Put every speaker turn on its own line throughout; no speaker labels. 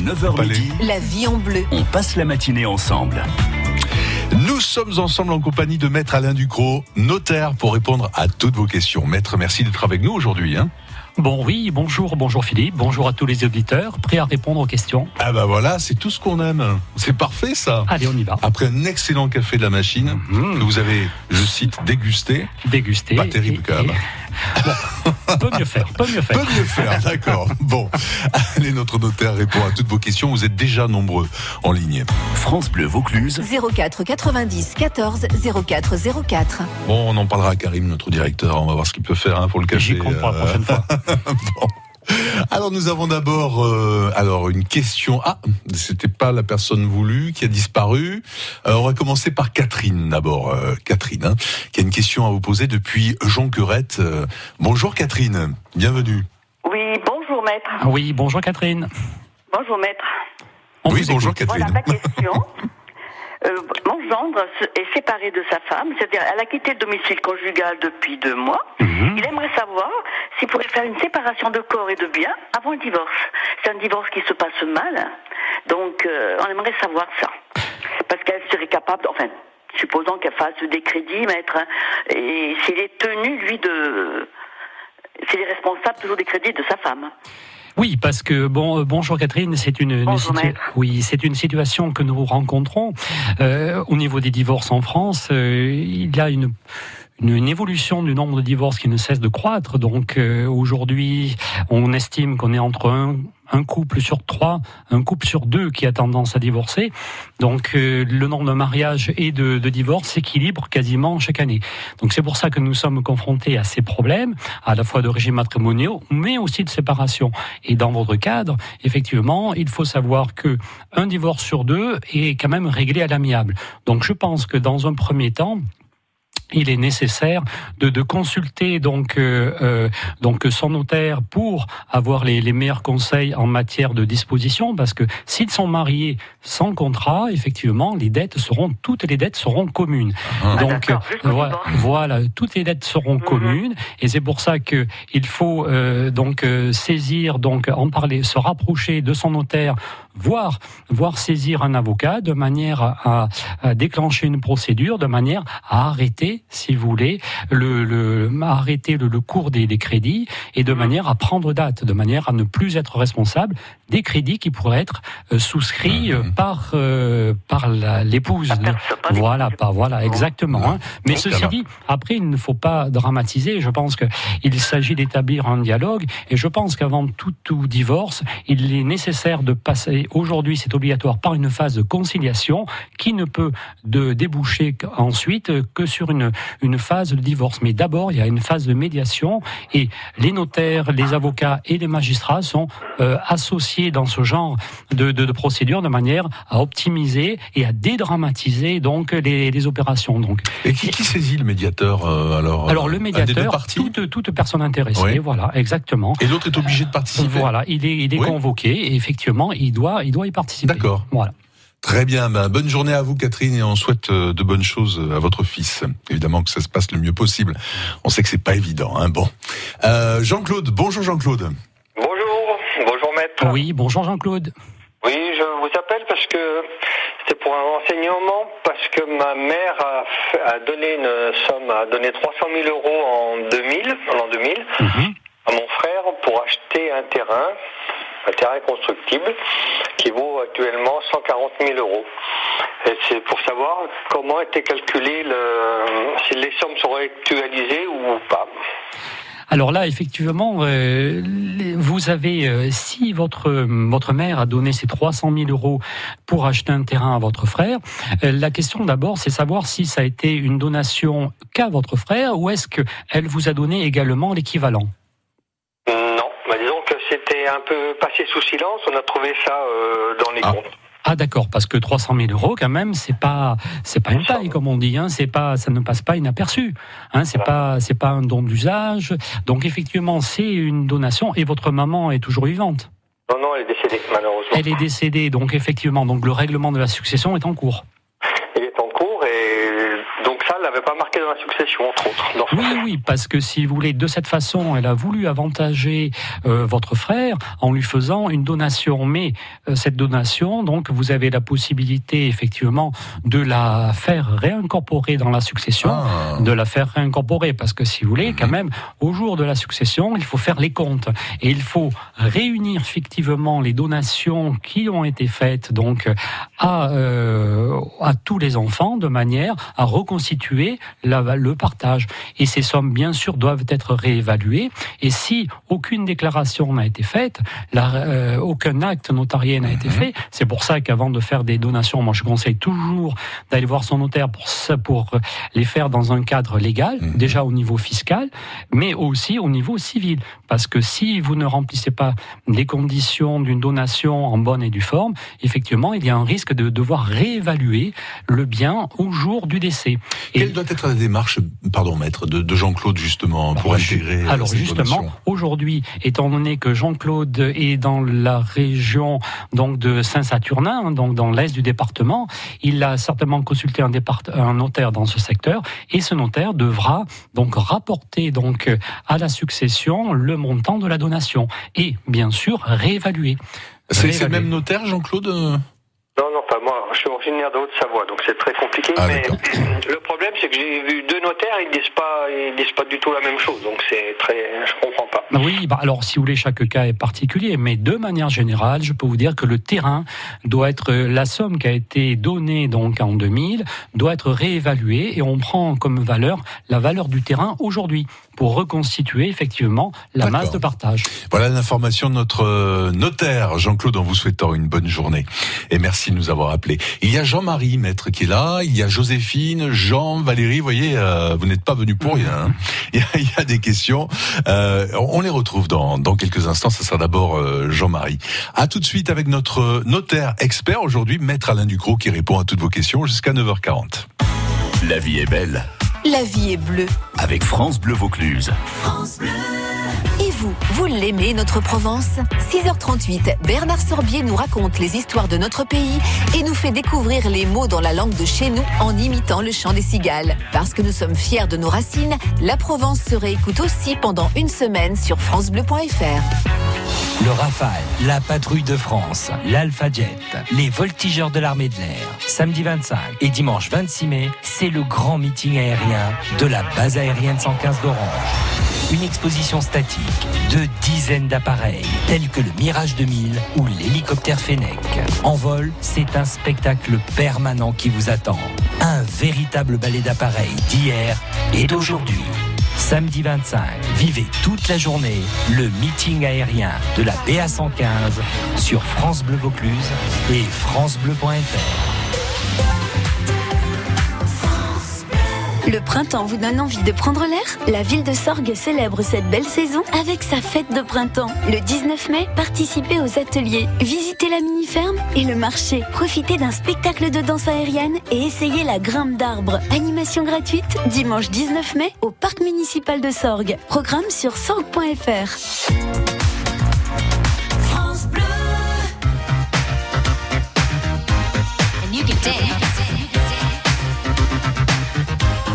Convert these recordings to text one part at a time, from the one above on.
9h midi,
La vie en bleu.
on passe la matinée ensemble.
Nous sommes ensemble en compagnie de Maître Alain Ducrot, notaire, pour répondre à toutes vos questions. Maître, merci d'être avec nous aujourd'hui. Hein.
Bon, oui, bonjour, bonjour Philippe, bonjour à tous les auditeurs, prêts à répondre aux questions.
ah bah voilà, c'est tout ce qu'on aime. C'est parfait ça.
Allez, on y va.
Après un excellent café de la machine,
Mhm.
que vous avez, je cite, dégusté.
Déguster.
Pas terrible,
et-
quand même.
et- Bon, peut mieux faire, peut mieux faire.
Peut mieux faire, d'accord. Bon, allez, notre notaire répond à toutes vos questions. Vous êtes déjà nombreux en ligne.
France Bleu Vaucluse.
04 90 14 04 04.
Bon, on en parlera à Karim, notre directeur. On va voir ce qu'il peut faire hein, pour le café.
J'y compte pour la
euh,
prochaine fois.
Bon. Alors nous avons d'abord euh, alors une question. Ah, c'était pas la personne voulue qui a disparu. Euh, on va commencer par Catherine d'abord. Euh, Catherine, hein, qui a une question à vous poser depuis Jean Querette. Euh, bonjour Catherine, bienvenue.
Oui, bonjour maître.
Ah Oui, bonjour Catherine.
Bonjour maître.
On
oui, bonjour
écoute.
Catherine.
Voilà ma question. Euh, mon gendre est séparé de sa femme, c'est-à-dire elle a quitté le domicile conjugal depuis deux mois.
Mhm.
Il s'il pourrait faire une séparation de corps et de biens avant le divorce. C'est un divorce qui se passe mal, donc euh, on aimerait savoir ça. Parce qu'elle serait capable, enfin, supposons qu'elle fasse des crédits, maître, hein, et s'il est tenu, lui, de... S'il est responsable toujours des crédits de sa femme.
Oui, parce que bon, euh, bonjour Catherine, c'est une,
Bonjour,
oui, c'est une situation que nous rencontrons Euh, au niveau des divorces en France. euh, il y a une une, une évolution du nombre de divorces qui ne cesse de croître. Donc euh, aujourd'hui, on estime qu'on est entre un, un couple sur trois, un couple sur deux qui a tendance à divorcer. Donc euh, le nombre de mariages et de, de divorces s'équilibre quasiment chaque année. Donc c'est pour ça que nous sommes confrontés à ces problèmes, à la fois de régimes matrimoniaux, mais aussi de séparation. Et dans votre cadre, effectivement, il faut savoir que un divorce sur deux est quand même réglé à l'amiable. Donc je pense que dans un premier temps, il est nécessaire de, de consulter donc euh, euh, donc son notaire pour avoir les, les meilleurs conseils en matière de disposition parce que s'ils sont mariés sans contrat effectivement les dettes seront toutes les dettes seront communes
Ah.
donc
d'accord, jusqu'au
voi-
divorce.
voilà toutes les dettes seront communes et c'est pour ça que il faut euh, donc euh, saisir donc en parler se rapprocher de son notaire voire voire saisir un avocat de manière à, à déclencher une procédure de manière à arrêter si vous voulez le, le arrêter le, le cours des, des crédits et de manière à prendre date de manière à ne plus être responsable des crédits qui pourraient être euh, souscrits euh, par euh, par l'épouse. Voilà pas voilà exactement hein. mais ceci dit après il ne faut pas dramatiser. Je pense que il s'agit d'établir un dialogue. Et je pense qu'avant tout, tout divorce il est nécessaire de passer aujourd'hui c'est obligatoire par une phase de conciliation qui ne peut de déboucher ensuite que sur une une phase de divorce. Mais d'abord il y a une phase de médiation et les notaires les avocats et les magistrats sont euh, associés dans ce genre de, de, de procédure de manière à optimiser et à dédramatiser donc les, les opérations donc
Et qui, qui saisit le médiateur euh, alors
alors
euh,
le
deux
médiateur, toute, toute personne intéressée,
Oui.
voilà, exactement.
Et l'autre est obligé de participer.
Voilà, il est, il est
Oui.
convoqué et effectivement, il doit, il doit y participer.
D'accord.
Voilà.
Très bien, ben, bonne journée à vous Catherine et on souhaite euh, de bonnes choses à votre fils. Évidemment que ça se passe le mieux possible. On sait que c'est pas évident. Hein. Bon, euh, Jean-Claude, bonjour Jean-Claude.
Oui, bonjour Jean-Claude.
Oui, je vous appelle parce que c'est pour un renseignement, parce que ma mère a, donné une somme, a donné 300 000 euros en 2000, en l'an 2000,
Mhm.
à mon frère pour acheter un terrain, un terrain constructible, qui vaut actuellement 140 000 euros. Et c'est pour savoir comment était calculé le, si les sommes sont actualisées ou pas.
Alors là, effectivement, euh, vous avez, euh, si votre votre mère a donné ces 300 000 euros pour acheter un terrain à votre frère, euh, la question d'abord, c'est savoir si ça a été une donation qu'à votre frère ou est-ce que elle vous a donné également l'équivalent.
Non, bah disons que c'était un peu passé sous silence. On a trouvé ça euh, dans les
Ah.
comptes.
Ah d'accord, parce que 300 000 euros quand même, c'est pas c'est pas une taille comme on dit, hein, c'est pas ça ne passe pas inaperçu, hein, c'est pas c'est pas un don d'usage, donc effectivement c'est une donation et votre maman est toujours vivante.
Non, non, elle est décédée, malheureusement.
Elle est décédée, donc effectivement, donc le règlement de la succession est en cours.
Il est en cours et donc ça, elle l'avait pas marqué dans la succession, entre autres. dans ce
Oui, oui, parce que si vous voulez, de cette façon, elle a voulu avantager euh, votre frère en lui faisant une donation. Mais euh, cette donation, donc, vous avez la possibilité, effectivement, de la faire réincorporer dans la succession.
Ah.
de la faire réincorporer parce que si vous voulez quand
Mhm.
même au jour de la succession il faut faire les comptes et il faut réunir effectivement les donations qui ont été faites donc à euh, à tous les enfants de manière à reconstituer la- le partage et ces sommes bien sûr doivent être réévaluées et si aucune déclaration n'a été faite la- euh, aucun acte notarié n'a été
Mhm.
fait c'est pour ça qu'avant de faire des donations moi je conseille toujours d'aller voir son notaire pour ça pour les faire dans un cadre légal,
Mhm.
déjà au niveau fiscal, mais aussi au niveau civil. Parce que si vous ne remplissez pas les conditions d'une donation en bonne et due forme, effectivement, il y a un risque de devoir réévaluer le bien au jour du décès. Et-
Quelle doit être la démarche, pardon maître, de, de Jean-Claude justement pour intégrer euh,
alors justement, aujourd'hui, étant donné que Jean-Claude est dans la région donc de Saint-Saturnin, donc dans l'est du département, il a certainement consulté un, départ- un notaire dans ce secteur et ce notaire devra donc rapporter donc à la succession le montant de la donation et bien sûr réévaluer.
C'est le même notaire, Jean-Claude euh
Non, non, pas moi. Je suis originaire de Haute-Savoie, donc c'est très compliqué.
Ah,
mais le problème, c'est que j'ai vu deux notaires, ils disent pas, ils disent pas du tout la même chose. Donc c'est très, je comprends pas.
Oui, bah alors si vous voulez, chaque cas est particulier, mais de manière générale, je peux vous dire que le terrain doit être la somme qui a été donnée donc en 2000 doit être réévaluée et on prend comme valeur la valeur du terrain aujourd'hui pour reconstituer effectivement la masse de partage.
Voilà l'information de notre euh, notaire, Jean-Claude, en vous souhaitant une bonne journée. Et merci de nous avoir appelés. Il y a Jean-Marie, maître, qui est là. Il y a Joséphine, Jean, Valérie. Vous voyez, euh, vous n'êtes pas venus pour rien. hein. Il, y a, il y a des questions. Euh, on les retrouve dans, dans quelques instants. Ce sera d'abord euh, Jean-Marie. À tout de suite avec notre notaire expert aujourd'hui, maître Alain Ducrot, qui répond à toutes vos questions jusqu'à 9h40.
La vie est belle
La vie est bleue.
avec France Bleu Vaucluse.
Et vous, l'aimez, notre Provence? 6h38, Bernard Sorbier nous raconte les histoires de notre pays et nous fait découvrir les mots dans la langue de chez nous en imitant le chant des cigales. Parce que nous sommes fiers de nos racines, la Provence se réécoute aussi pendant une semaine sur francebleu.fr.
Le Rafale, la patrouille de France, l'Alpha Jet, les voltigeurs de l'armée de l'air. Samedi 25 et dimanche 26 mai, c'est le grand meeting aérien de la base aérienne 115 d'Orange. Une exposition statique de dizaines d'appareils, tels que le Mirage 2000 ou l'hélicoptère Fennec. En vol, c'est un spectacle permanent qui vous attend. Un véritable ballet d'appareils d'hier et d'aujourd'hui. Samedi 25, vivez toute la journée le meeting aérien de la BA 115 sur France Bleu Vaucluse et francebleu.fr.
Le printemps vous donne envie de prendre l'air? La ville de Sorgues célèbre cette belle saison avec sa fête de printemps. Le 19 mai, participez aux ateliers, visitez la mini-ferme et le marché. Profitez d'un spectacle de danse aérienne et essayez la grimpe d'arbres. Animation gratuite dimanche 19 mai au parc municipal de Sorgues. Programme sur sorgues.fr.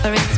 Whether it's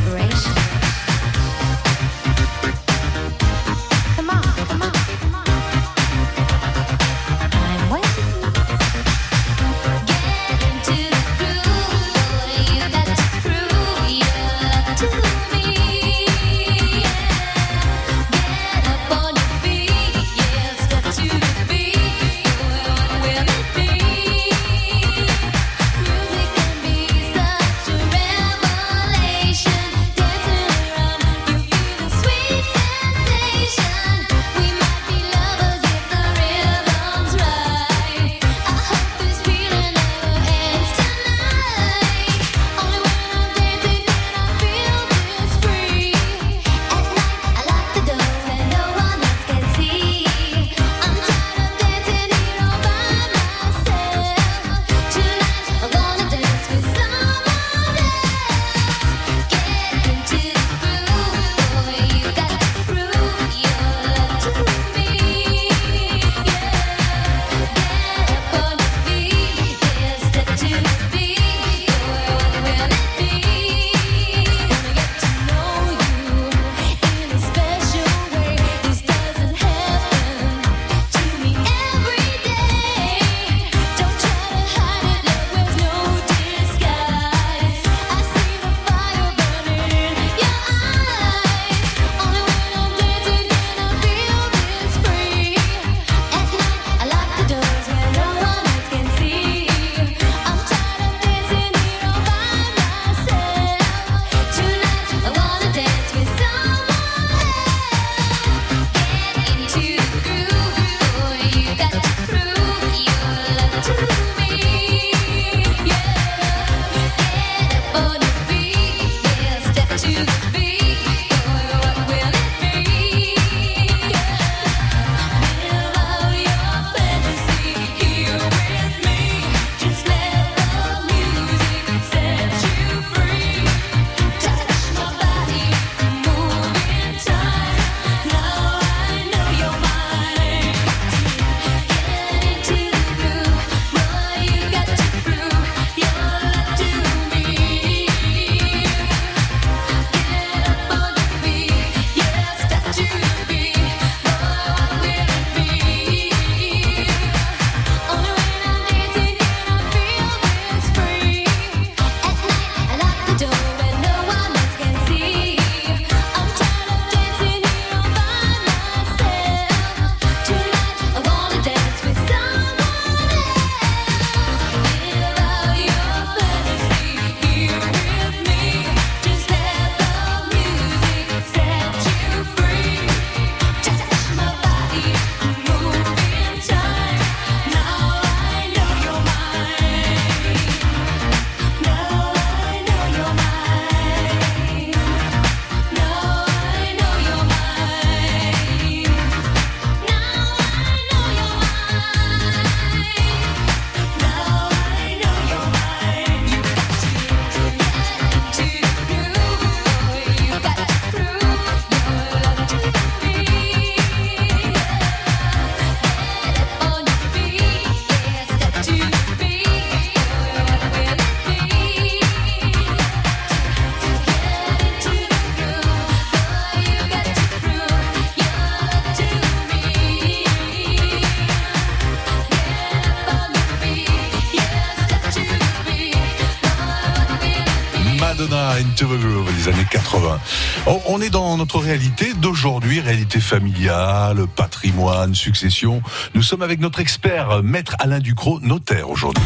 réalité d'aujourd'hui, réalité familiale, patrimoine, succession. Nous sommes avec notre expert, maître Alain Ducrot, notaire aujourd'hui.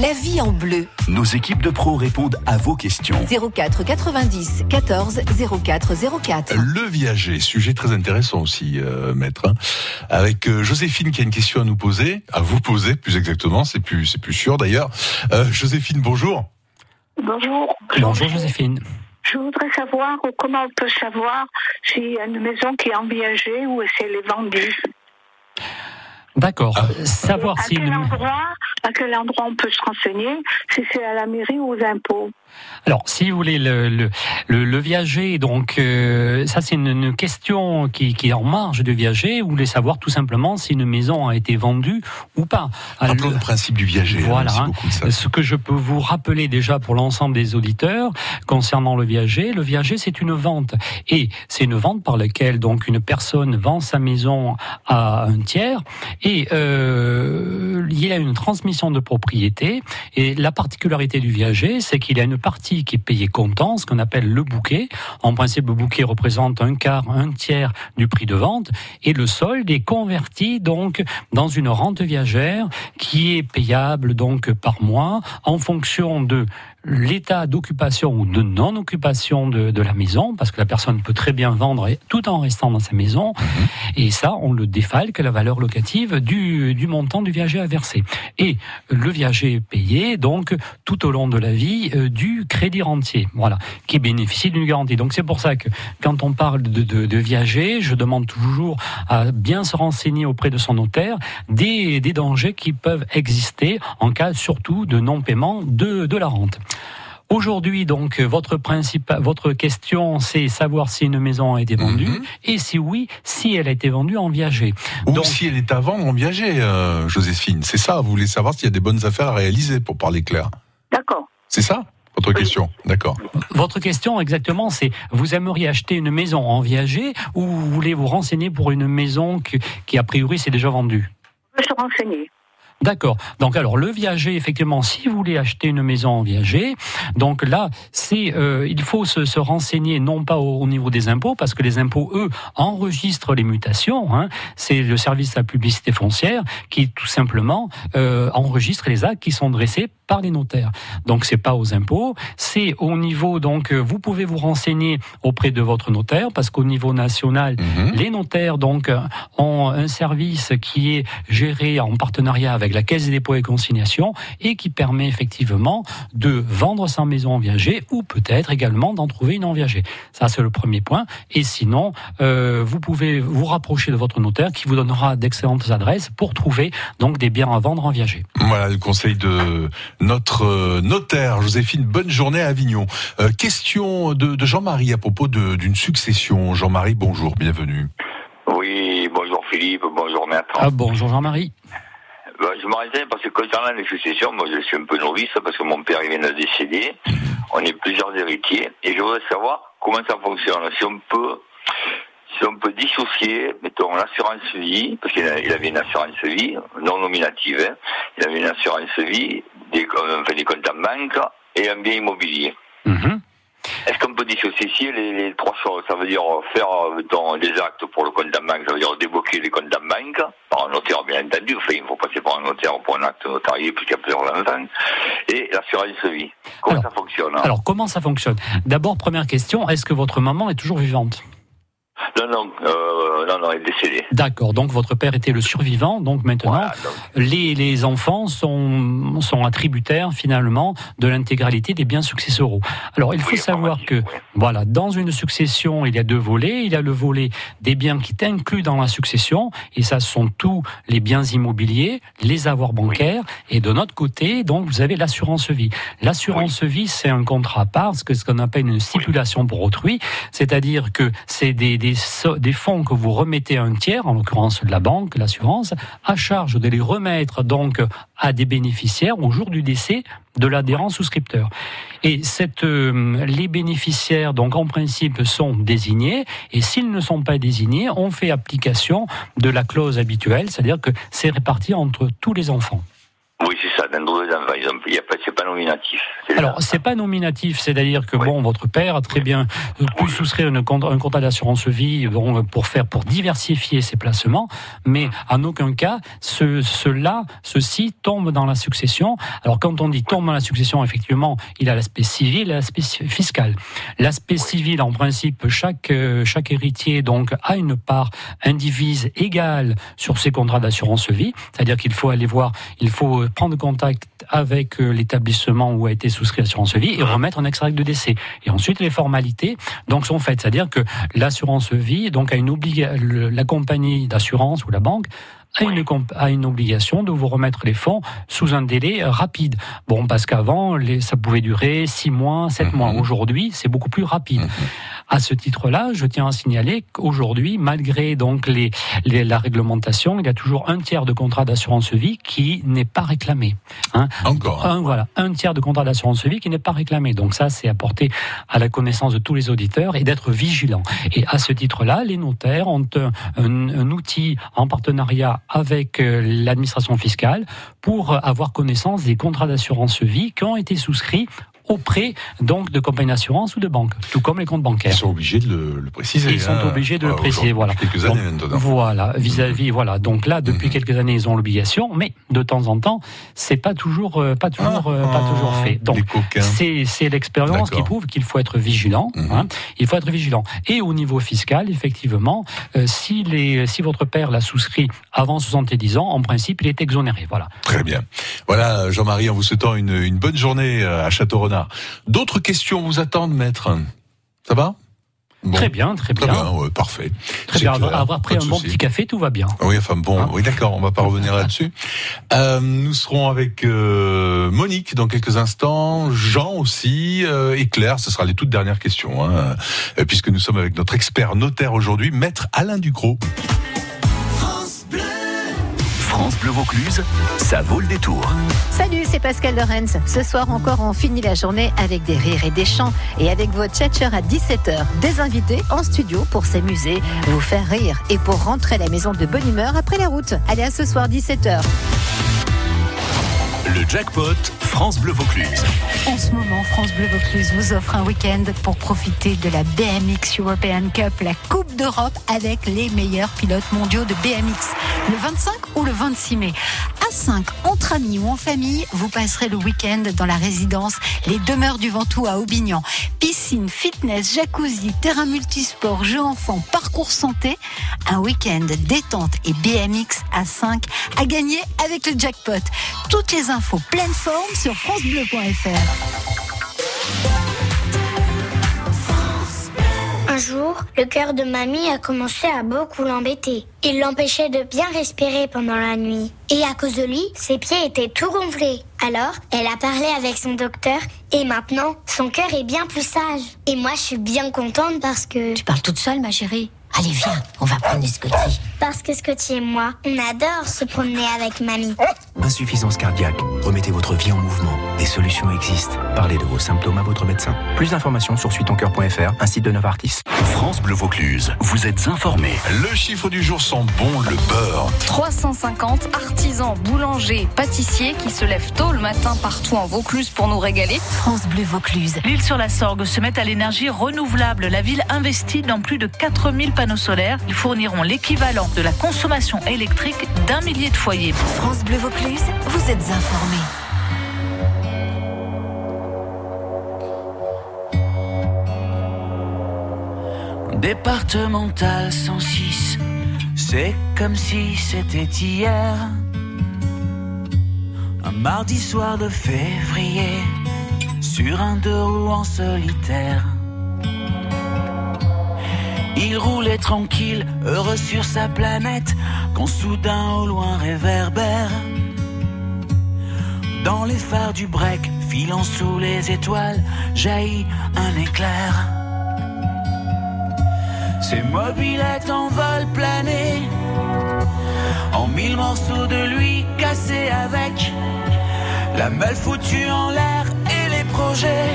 La vie en bleu.
Nos équipes de pros répondent à vos questions.
04 90 14 04 04.
Le viager, sujet très intéressant aussi, euh, maître. hein. Avec euh, Joséphine qui a une question à nous poser, à vous poser plus exactement, c'est plus, c'est plus sûr d'ailleurs. Euh, Joséphine, bonjour.
Bonjour.
Bonjour Joséphine.
Je voudrais savoir comment on peut savoir si une maison qui est en viager ou si elle est vendue.
D'accord. Euh, Savoir
à
si
quel
une-
endroit, à quel endroit on peut se renseigner, si c'est à la mairie ou aux impôts?
Alors, si vous voulez, le, le, le, le viager, donc, euh, ça, c'est une, une question qui, qui est en marge du viager. Vous voulez savoir tout simplement si une maison a été vendue ou pas.
Rappelons
le-
le principe du viager. hein,
Voilà, hein. Ce que je peux vous rappeler déjà pour l'ensemble des auditeurs concernant le viager, le viager c'est une vente et c'est une vente par laquelle donc une personne vend sa maison à un tiers et euh, il y a une transmission de propriété et la particularité du viager c'est qu'il a une partie qui est payée comptant, ce qu'on appelle le bouquet. En principe le bouquet représente un quart, un tiers du prix de vente et le solde est converti donc dans une rente viagère qui est payable donc par mois en fonction de l'état d'occupation ou de non-occupation de, de la maison, parce que la personne peut très bien vendre tout en restant dans sa maison, et ça, on le défalque la valeur locative du, du montant du viager à verser. Et le viager est payé, donc, tout au long de la vie euh, du crédit rentier, voilà, qui bénéficie d'une garantie. Donc c'est pour ça que quand on parle de, de, de viager, je demande toujours à bien se renseigner auprès de son notaire des, des dangers qui peuvent exister en cas surtout de non-paiement de, de la rente. Aujourd'hui, donc, votre question, c'est savoir si une maison a été vendue
Mhm.
et si oui, si elle a été vendue en viager.
Ou
Donc-
si elle est à vendre en viager, euh, Joséphine. C'est ça, vous voulez savoir s'il y a des bonnes affaires à réaliser, pour parler clair.
D'accord.
C'est ça votre question? D'accord.
Votre question exactement, c'est vous aimeriez acheter une maison en viager ou vous voulez vous renseigner pour une maison que- qui a priori s'est déjà vendue?
On peut se renseigner.
D'accord. Donc alors le viager, effectivement, si vous voulez acheter une maison en viager, donc là, c'est euh, il faut se, se renseigner non pas au, au niveau des impôts, parce que les impôts, eux, enregistrent les mutations. Hein. C'est le service de la publicité foncière qui tout simplement euh, enregistre les actes qui sont dressés par les notaires. Donc c'est pas aux impôts, c'est au niveau donc euh, vous pouvez vous renseigner auprès de votre notaire parce qu'au niveau national
Mhm.
les notaires donc euh, ont un service qui est géré en partenariat avec la Caisse des dépôts et consignations et qui permet effectivement de vendre sa maison en viager ou peut-être également d'en trouver une en viager. Ça c'est le premier point. Et sinon, euh, vous pouvez vous rapprocher de votre notaire qui vous donnera d'excellentes adresses pour trouver donc des biens à vendre en viager.
Voilà le conseil de notre euh, notaire, Joséphine. Bonne journée à Avignon. Euh, question de, de Jean-Marie à propos d'une succession. Jean-Marie, bonjour, bienvenue.
Oui, bonjour Philippe, bonjour maître.
Ah bonjour Jean-Marie.
Ben, je me renseigne parce que concernant les successions, moi je suis un peu novice parce que mon père il vient de décéder. On est plusieurs héritiers et je voudrais savoir comment ça fonctionne. Si on peut, si on peut dissocier, mettons l'assurance vie, parce qu'il avait une assurance vie non nominative, hein. il avait une assurance vie, des, comptes en banque et un bien immobilier.
Mhm.
Est-ce qu'on peut dissocier les, les trois choses? Ça veut dire faire mettons, des actes pour le compte en banque, ça veut dire débloquer les comptes en banque, par un notaire bien entendu, enfin, il faut passer par un notaire pour un acte notarié puisqu'il y a plusieurs enfants, et l'assurance vie. Comment
Alors,
ça fonctionne hein?
Alors comment ça fonctionne? D'abord première question, est-ce que votre maman est toujours vivante?
Non, non, euh, non, non, il est décédé.
D'accord, donc votre père était le survivant, donc maintenant
Voilà, donc,
les, les enfants sont, sont attributaires finalement de l'intégralité des biens successoraux. Alors il faut
oui,
savoir que
oui.
voilà, dans une succession, il y a deux volets. Il y a le volet des biens qui est inclus dans la succession, et ça sont tous les biens immobiliers, les avoirs bancaires, et de notre côté, donc vous avez l'assurance vie. L'assurance vie, c'est un contrat à part, ce qu'on appelle une stipulation pour autrui, c'est-à-dire que c'est des, des, des fonds que vous remettez à un tiers, en l'occurrence la banque, l'assurance, à charge de les remettre donc à des bénéficiaires au jour du décès de l'adhérent souscripteur. Et euh, les bénéficiaires, donc en principe, sont désignés, et s'ils ne sont pas désignés, on fait application de la clause habituelle, c'est-à-dire que c'est réparti entre tous les enfants.
Oui, c'est ça, dans les enfants. Ils ont- Il c'est pas nominatif.
Alors, c'est pas nominatif, c'est-à-dire que bon, votre père a très bien pu souscrire une con- un contrat d'assurance vie bon, pour faire, pour diversifier ses placements, mais en aucun cas, ce, cela, ceci tombe dans la succession. Alors, quand on dit tombe dans la succession, effectivement, il a l'aspect civil et l'aspect fiscal. L'aspect civil, en principe, chaque, euh, chaque héritier, donc, a une part indivise égale sur ses contrats d'assurance vie, c'est-à-dire qu'il faut aller voir, il faut prendre contact avec euh, l'établissement où a été souscrit l'assurance vie et remettre un extrait de décès. Et ensuite, les formalités donc sont faites, c'est-à-dire que l'assurance vie donc a une obliga le- la compagnie d'assurance ou la banque a une, a une obligation de vous remettre les fonds sous un délai rapide. Bon, parce qu'avant, ça pouvait durer six mois, sept mois. Aujourd'hui, c'est beaucoup plus rapide. À ce titre-là, je tiens à signaler qu'aujourd'hui, malgré donc les, les- la réglementation, il y a toujours un tiers de contrat d'assurance vie qui n'est pas réclamé. Hein.
Encore.
Un, voilà, un tiers de contrat d'assurance vie qui n'est pas réclamé. Donc ça, c'est apporté à la connaissance de tous les auditeurs et d'être vigilant. Et à ce titre-là, les notaires ont un, un- un outil en partenariat avec euh, l'administration fiscale pour avoir connaissance des contrats d'assurance vie qui ont été souscrits auprès donc de compagnies d'assurance ou de banques, tout comme les comptes bancaires.
Ils sont obligés de le, le préciser.
Ils sont
hein.
obligés de le
Euh,
préciser, voilà. Donc,
maintenant.
Voilà, vis-à-vis, voilà. Donc là, depuis quelques années, ils ont l'obligation, mais de temps en temps, c'est pas toujours, euh, pas toujours, euh, pas toujours fait. Donc,
les coquins.
c'est l'expérience qui prouve qu'il faut être vigilant. hein. Il faut être vigilant. Et au niveau fiscal, effectivement, euh, si les, si votre père l'a souscrit avant 70 ans, en principe, il est exonéré. Voilà.
Très bien. Voilà, Jean-Marie, en vous souhaitant une, une bonne journée à D'autres questions vous attendent, maître? Ça va? Bon.
Très bien, très bien.
ouais, parfait.
Très bien.
clair,
Avoir, pris un bon petit café, tout va bien.
Oui, enfin bon,
Hein
oui d'accord, on va pas revenir là-dessus. Euh, nous serons avec euh, Monique dans quelques instants, Jean aussi euh, et Claire. Ce sera les toutes dernières questions, hein, puisque nous sommes avec notre expert notaire aujourd'hui, maître Alain Ducrot.
France Bleu Vaucluse, ça vaut le détour.
Salut, c'est Pascal Lorenz. Ce soir encore, on finit la journée avec des rires et des chants et avec votre tchatcher à 17h. Des invités en studio pour s'amuser, vous faire rire et pour rentrer à la maison de bonne humeur après la route. Allez, à ce soir 17h.
Le jackpot France Bleu Vaucluse.
En ce moment, France Bleu Vaucluse vous offre un week-end pour profiter de la BMX European Cup, la Coupe d'Europe avec les meilleurs pilotes mondiaux de BMX. Le 25 ou le 26 mai. À 5, entre amis ou en famille, vous passerez le week-end dans la résidence Les Demeures du Ventoux à Aubignan. Piscine, fitness, jacuzzi, terrain multisport, jeux enfants, parcours santé. Un week-end détente et BMX à 5 à gagner avec le jackpot. Toutes les infos pleine forme sur francebleu.fr.
Un jour, le cœur de mamie a commencé à beaucoup l'embêter. Il l'empêchait de bien respirer pendant la nuit. Et à cause de lui, ses pieds étaient tout gonflés. Alors, elle a parlé avec son docteur et maintenant, son cœur est bien plus sage. Et moi, je suis bien contente parce que... Tu
parles toute seule, ma chérie Allez, viens, on va prendre Scotty.
Parce que Scotty et moi, on adore se promener avec mamie.
Insuffisance cardiaque. Remettez votre vie en mouvement. Des solutions existent. Parlez de vos symptômes à votre médecin. Plus d'informations sur suitoncoeur.fr, un site de Novartis.
France Bleu Vaucluse, vous êtes informés.
Le chiffre du jour sent bon le beurre.
350 artisans, boulangers, pâtissiers qui se lèvent tôt le matin partout en Vaucluse pour nous régaler.
France Bleu Vaucluse.
L'île sur la Sorgue se met à l'énergie renouvelable. La ville investit dans plus de 4000 panneaux solaires. Ils fourniront l'équivalent de la consommation électrique d'un millier de foyers.
France Bleu Vaucluse, vous êtes informés.
Départemental 106, c'est comme si c'était hier. Un mardi soir de février, sur un deux roues en solitaire. Il roulait tranquille, heureux sur sa planète, quand soudain au loin réverbère. Dans les phares du break, filant sous les étoiles, jaillit un éclair. Ses mobilettes en vol plané, en mille morceaux de lui cassés avec la malle foutue en l'air et les projets,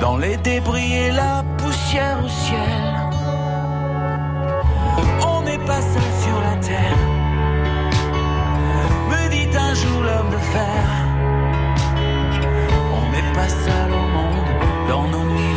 dans les débris et la poussière au ciel. On n'est pas seul sur la terre, On n'est pas seul au monde dans nos nuits.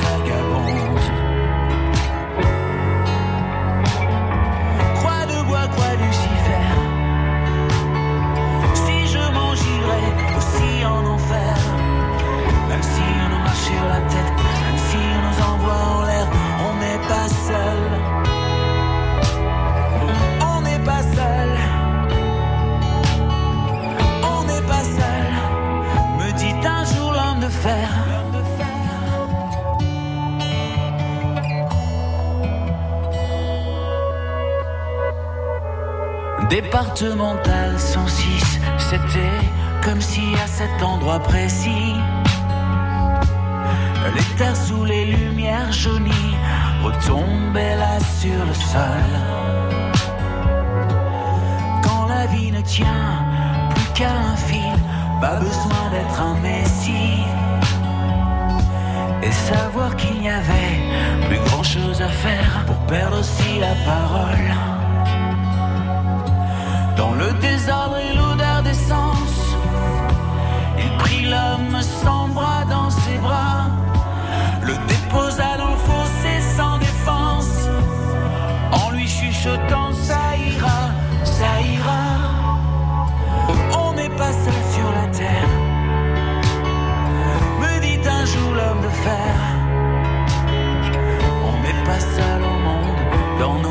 Départemental 106, c'était comme si à cet endroit précis, les terres sous les lumières jaunies retombaient là sur le sol. Quand la vie ne tient plus qu'à un fil, pas besoin d'être un messie. Et savoir qu'il n'y avait plus grand chose à faire pour perdre aussi la parole. Dans le désordre et l'odeur d'essence, il prit l'homme sans bras dans ses bras, le déposa dans le fossé sans défense, en lui chuchotant ça ira, On n'est pas seul au monde dans nos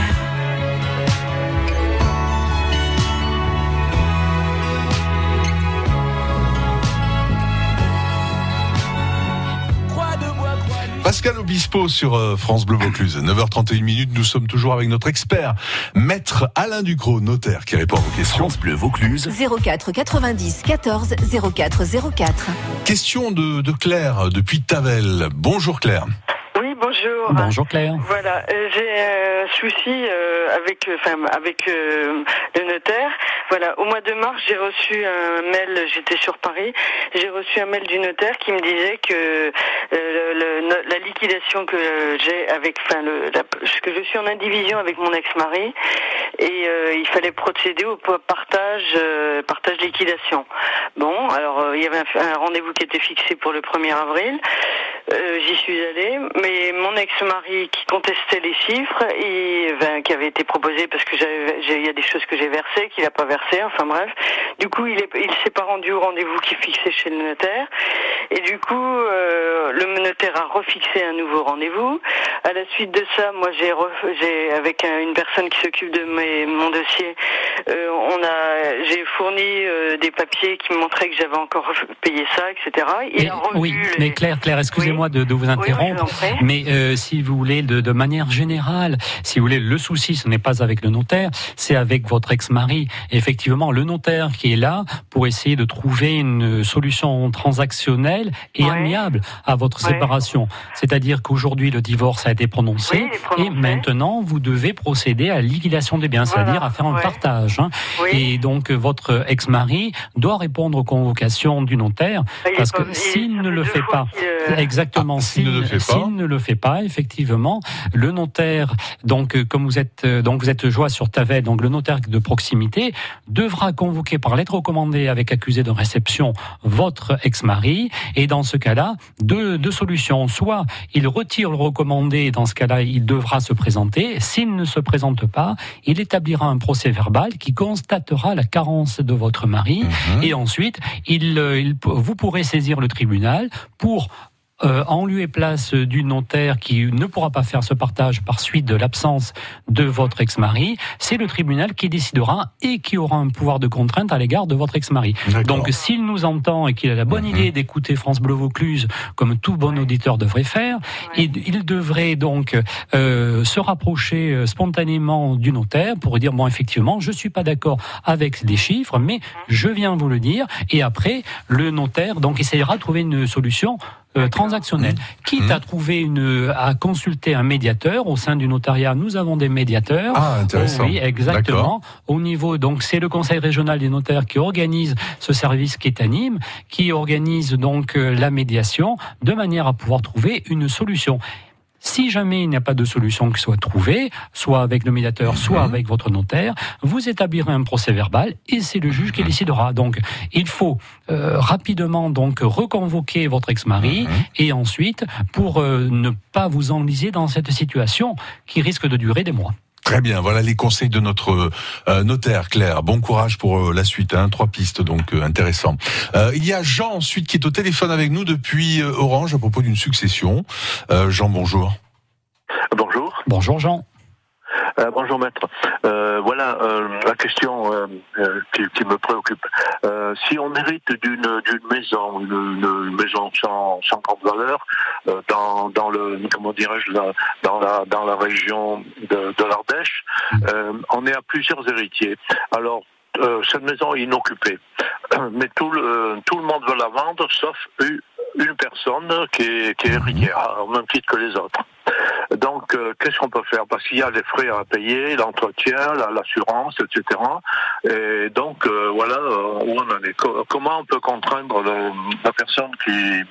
Pascal Obispo sur euh, France Bleu Vaucluse. 9h31 minutes, nous sommes toujours avec notre expert, maître Alain Ducrot, notaire, qui répond à vos questions.
France Bleu Vaucluse.
04 90 14 04 04.
Question de, de Claire, depuis Tavel. Bonjour Claire.
Bonjour.
Bonjour Claire.
Voilà, euh, j'ai un souci euh, avec, euh, enfin, avec le notaire. Voilà, au mois de mars, j'ai reçu un mail. J'étais sur Paris. J'ai reçu un mail du notaire qui me disait que le- le- la liquidation que j'ai avec, enfin, le, la- que je suis en indivision avec mon ex-mari et euh, il fallait procéder au partage, euh, partage liquidation. Bon, alors euh, il y avait un, un rendez-vous qui était fixé pour le 1er avril. J'y suis allée, mais mon ex-mari qui contestait les chiffres et enfin, qui avait été proposé parce que il y a des choses que j'ai versées qu'il n'a pas versées, enfin bref. Du coup, il il s'est pas rendu au rendez-vous qui est fixé chez le notaire et du coup, euh, le notaire a refixé un nouveau rendez-vous. À la suite de ça, moi j'ai avec un- une personne qui s'occupe de mes, mon dossier, euh, on a j'ai fourni euh, des papiers qui me montraient que j'avais encore payé ça, etc. Il
Mais- oui,
les-
mais Claire, Claire, excusez-moi de, de vous interrompre,
Oui,
mais si vous voulez, de, de manière générale, si vous voulez, le souci, ce n'est pas avec le notaire, c'est avec votre ex-mari. Effectivement, le notaire qui est là pour essayer de trouver une solution transactionnelle et amiable à votre séparation. C'est-à-dire qu'aujourd'hui, le divorce a été prononcé, et maintenant, vous devez procéder à la liquidation des biens, c'est-à-dire à faire un partage. hein. Et donc, votre ex-mari doit répondre aux convocations du notaire,
Il
parce que
il-
s'il ne le fait pas, exactement, s'il
ne le fait pas.
Effectivement, le notaire, donc euh, comme vous êtes, euh, donc vous êtes joie sur Tavel, donc le notaire de proximité devra convoquer par lettre recommandée avec accusé de réception votre ex-mari, et dans ce cas-là, deux, deux solutions. Soit il retire le recommandé, et dans ce cas-là, il devra se présenter. S'il ne se présente pas, il établira un procès verbal qui constatera la carence de votre mari, et ensuite, il, euh, il- vous pourrez saisir le tribunal pour euh, en lieu et place du notaire qui ne pourra pas faire ce partage par suite de l'absence de votre ex-mari, c'est le tribunal qui décidera et qui aura un pouvoir de contrainte à l'égard de votre ex-mari. Donc s'il nous entend et qu'il a la bonne idée d'écouter France Bleu Vaucluse, comme tout bon auditeur devrait faire, il, il devrait donc euh, se rapprocher euh, spontanément du notaire pour dire, bon effectivement, je suis pas d'accord avec les chiffres, mais je viens vous le dire, et après, le notaire donc essayera de trouver une solution euh, transactionnel. Quitte
Mmh.
à trouver une, à consulter un médiateur au sein du notariat, nous avons des médiateurs.
Ah, intéressant.
Oui, exactement. Au niveau, donc, c'est le Conseil régional des notaires qui organise ce service qui est à Nîmes, qui organise donc euh, la médiation de manière à pouvoir trouver une solution. Si jamais il n'y a pas de solution qui soit trouvée, soit avec le médiateur, soit avec votre notaire, vous établirez un procès verbal et c'est le juge qui décidera. Donc, il faut euh, rapidement donc reconvoquer votre ex-mari et ensuite pour euh, ne pas vous enliser dans cette situation qui risque de durer des mois.
Très bien, voilà les conseils de notre euh, notaire Claire. Bon courage pour euh, la suite, hein, trois pistes donc euh, intéressant. Euh, il y a Jean ensuite qui est au téléphone avec nous depuis euh, Orange à propos d'une succession. Euh, Jean, bonjour.
Bonjour.
Bonjour Jean.
Euh, bonjour maître. Euh, voilà euh, la question qui, qui me préoccupe. Si on hérite d'une d'une maison, une, une maison sans, sans grande valeur, dans, dans le comment dirais-je dans la dans la région de, de l'Ardèche, on est à plusieurs héritiers. Alors cette maison est inoccupée, mais tout le tout le monde veut la vendre, sauf une, une personne qui est, qui est héritière, au même titre que les autres. Donc, euh, qu'est-ce qu'on peut faire? Parce qu'il y a les frais à payer, l'entretien, la- l'assurance, etc. Et donc, euh, voilà euh, où on en est. Co- comment on peut contraindre la personne qui,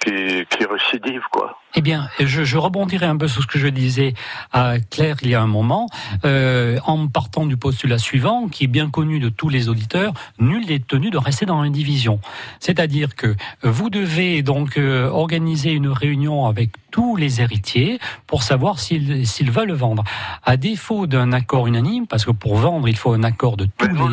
qui, qui récidive, quoi
Eh bien, je, je rebondirai un peu sur ce que je disais à Claire il y a un moment, euh, en partant du postulat suivant, qui est bien connu de tous les auditeurs, nul n'est tenu de rester dans une division. C'est-à-dire que vous devez donc euh, organiser une réunion avec tous les héritiers pour savoir s'ils veulent vendre. À défaut d'un accord unanime, parce que pour vendre, il faut un accord de tous les
Nous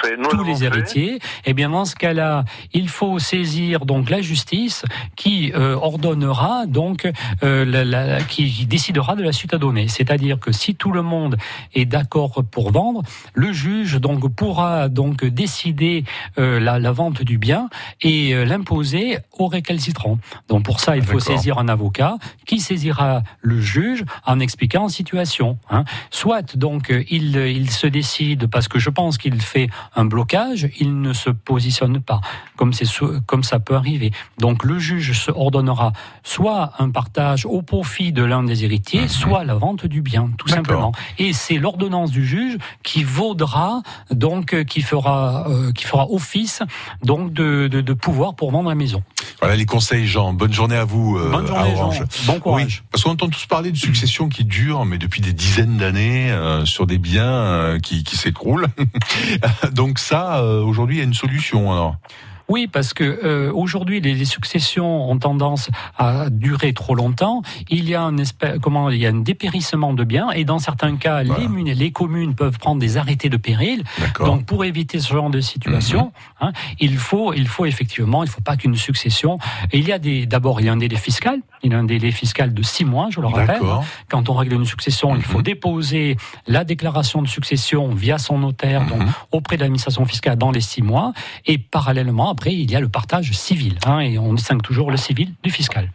fait.
Tous
fait.
héritiers, et bien dans ce cas-là, il faut saisir donc la justice qui euh, ordonnera donc euh, la- la- qui décidera de la suite à donner. C'est-à-dire que si tout le monde est d'accord pour vendre, le juge donc pourra donc décider euh, la, la vente du bien et l'imposer au récalcitrant. Donc pour ça, il faut saisir un avocat qui saisira le juge en expliquant la situation. hein. Soit donc il, il se décide parce que je pense qu'il fait un blocage, il ne se positionne pas, comme comme ça peut arriver. Donc le juge se ordonnera soit un partage au profit de l'un des héritiers, soit la vente du bien, tout
Mhm.
Simplement. Et c'est l'ordonnance du juge qui vaudra donc euh, qui fera euh, qui fera office donc de, de, de pouvoir pour vendre la maison.
Voilà les conseils Jean. Bonne journée à vous euh,
Bonne journée,
à Orange.
Jean. Bon courage.
Oui, parce qu'on entend tous parler de succession qui dure, mais depuis des dizaines d'années, euh, sur des biens qui, qui s'écroulent. Donc ça, aujourd'hui, il y a une solution alors.
Oui, parce que euh, aujourd'hui les, les successions ont tendance à durer trop longtemps. Il y a un espèce, comment il y a un dépérissement de biens et dans certains cas les, mun- les communes peuvent prendre des arrêtés de péril. Donc pour éviter ce genre de situation, hein, il faut il faut effectivement il faut pas qu'une succession. Et il y a des d'abord il y a un délai fiscal. Il a un délai fiscal de six mois, je le rappelle. Quand on règle une succession, il faut
Mhm.
déposer la déclaration de succession via son notaire, donc
Mhm.
auprès de l'administration fiscale dans les six mois. Et parallèlement, après, il y a le partage civil. hein, et on distingue toujours le civil du fiscal.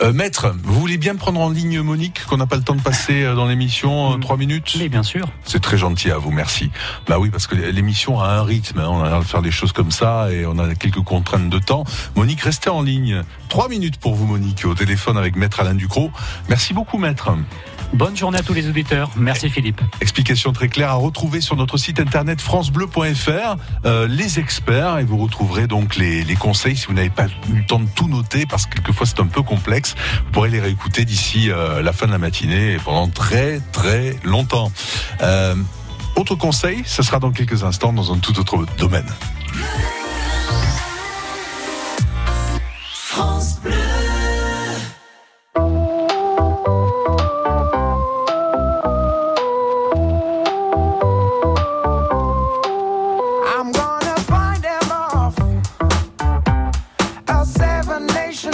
Euh, maître, vous voulez bien prendre en ligne Monique, qu'on n'a pas le temps de passer euh, dans l'émission, euh, trois minutes?
Oui, bien sûr.
C'est très gentil à vous, merci. Bah oui, parce que l'émission a un rythme, hein, on a l'air de faire des choses comme ça et on a quelques contraintes de temps. Monique, restez en ligne. Trois minutes pour vous, Monique, au téléphone avec Maître Alain Ducrot. Merci beaucoup, Maître.
Bonne journée à tous les auditeurs. Merci Philippe.
Explication très claire à retrouver sur notre site internet francebleu.fr, euh, les experts, et vous retrouverez donc les, les conseils si vous n'avez pas eu le temps de tout noter, parce que quelquefois c'est un peu complexe. Vous pourrez les réécouter d'ici euh, la fin de la matinée et pendant très très longtemps. Euh, autre conseil, ce sera dans quelques instants dans un tout autre domaine.
France Bleu.
A seven nation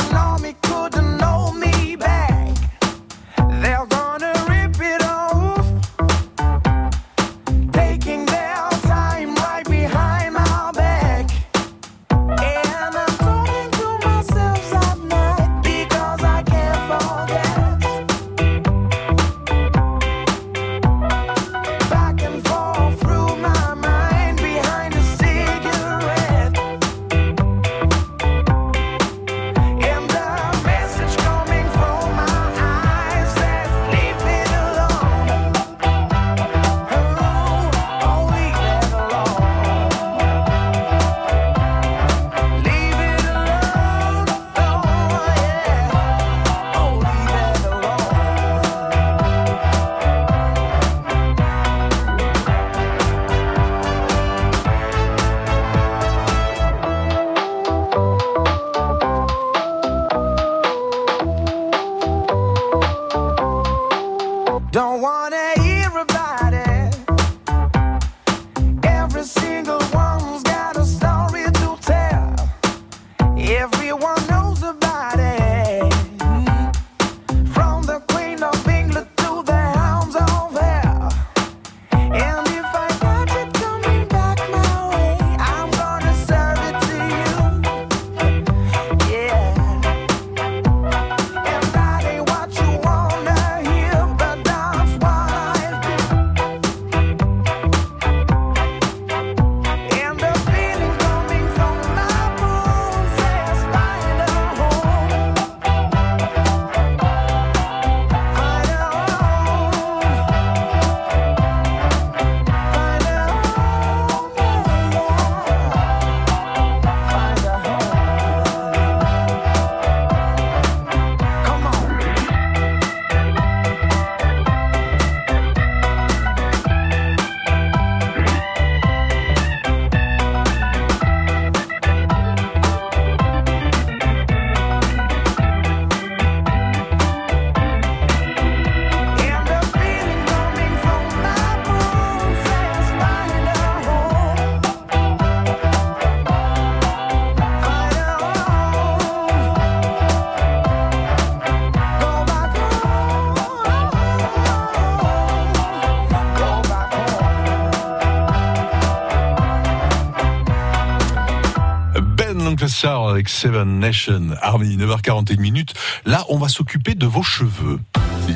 Avec Seven Nation Army, 9h41 minutes. Là, on va s'occuper de vos cheveux.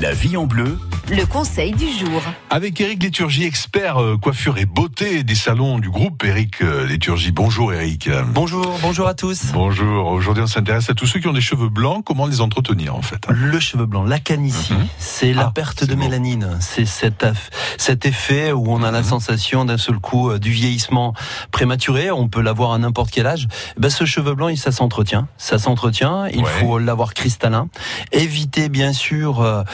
La vie en bleu,
Le conseil du jour.
Avec Eric Léturgie, expert euh, coiffure et beauté des salons du groupe Eric euh, Léturgie. Bonjour Eric.
Bonjour, bonjour à tous.
Bonjour. Aujourd'hui, on s'intéresse à tous ceux qui ont des cheveux blancs. Comment les entretenir en fait
Le cheveu blanc, la canicie, c'est la perte de mélanine. C'est cet, effet où on a la sensation d'un seul coup euh, du vieillissement prématuré. On peut l'avoir à n'importe quel âge. Ben, ce cheveu blanc, il, ça s'entretient. Ça s'entretient. Il
Ouais.
faut l'avoir cristallin. Éviter bien sûr euh,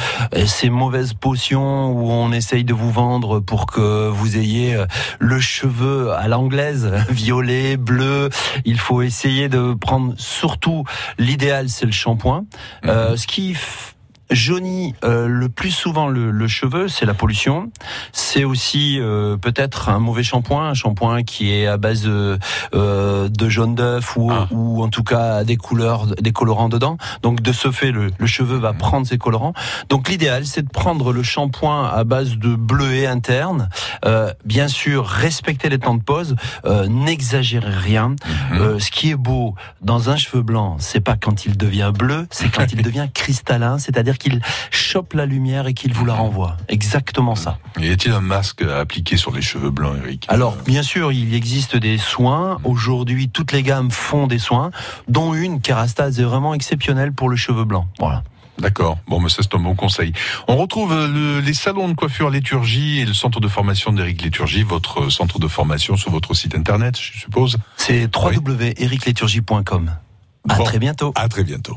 ces mauvaises potions où on essaye de vous vendre pour que vous ayez euh, le cheveu à l'anglaise, violet, bleu. Il faut essayer de prendre surtout l'idéal, c'est le shampoing. Euh, ce qui jaunit euh, le plus souvent le, le cheveu, c'est la pollution. C'est aussi euh, peut-être un mauvais shampoing, un shampoing qui est à base de, euh, de jaune d'œuf ou, ou en tout cas des couleurs, des colorants dedans. Donc de ce fait, le, le cheveu va prendre ces colorants. Donc l'idéal, c'est de prendre le shampoing à base de bleuet interne. Euh, bien sûr, respecter les temps de pause, euh, n'exagérez rien. Euh, ce qui est beau dans un cheveu blanc, c'est pas quand il devient bleu, c'est quand il devient cristallin, c'est-à-dire qu'il chope la lumière et qu'il vous la renvoie. Exactement ça.
Y a-t-il un masque à appliquer sur les cheveux blancs, Eric?
Alors, bien sûr, il existe des soins. Aujourd'hui, toutes les gammes font des soins, dont une, Kerastase, est vraiment exceptionnelle pour le cheveu blanc. Voilà.
D'accord. Bon, mais ça, c'est un bon conseil. On retrouve euh, le- les salons de coiffure Léturgie et le centre de formation d'Éric Léturgie, votre centre de formation sur votre site internet, je suppose.
C'est www.ericléturgie.com. À très bientôt.
À très bientôt.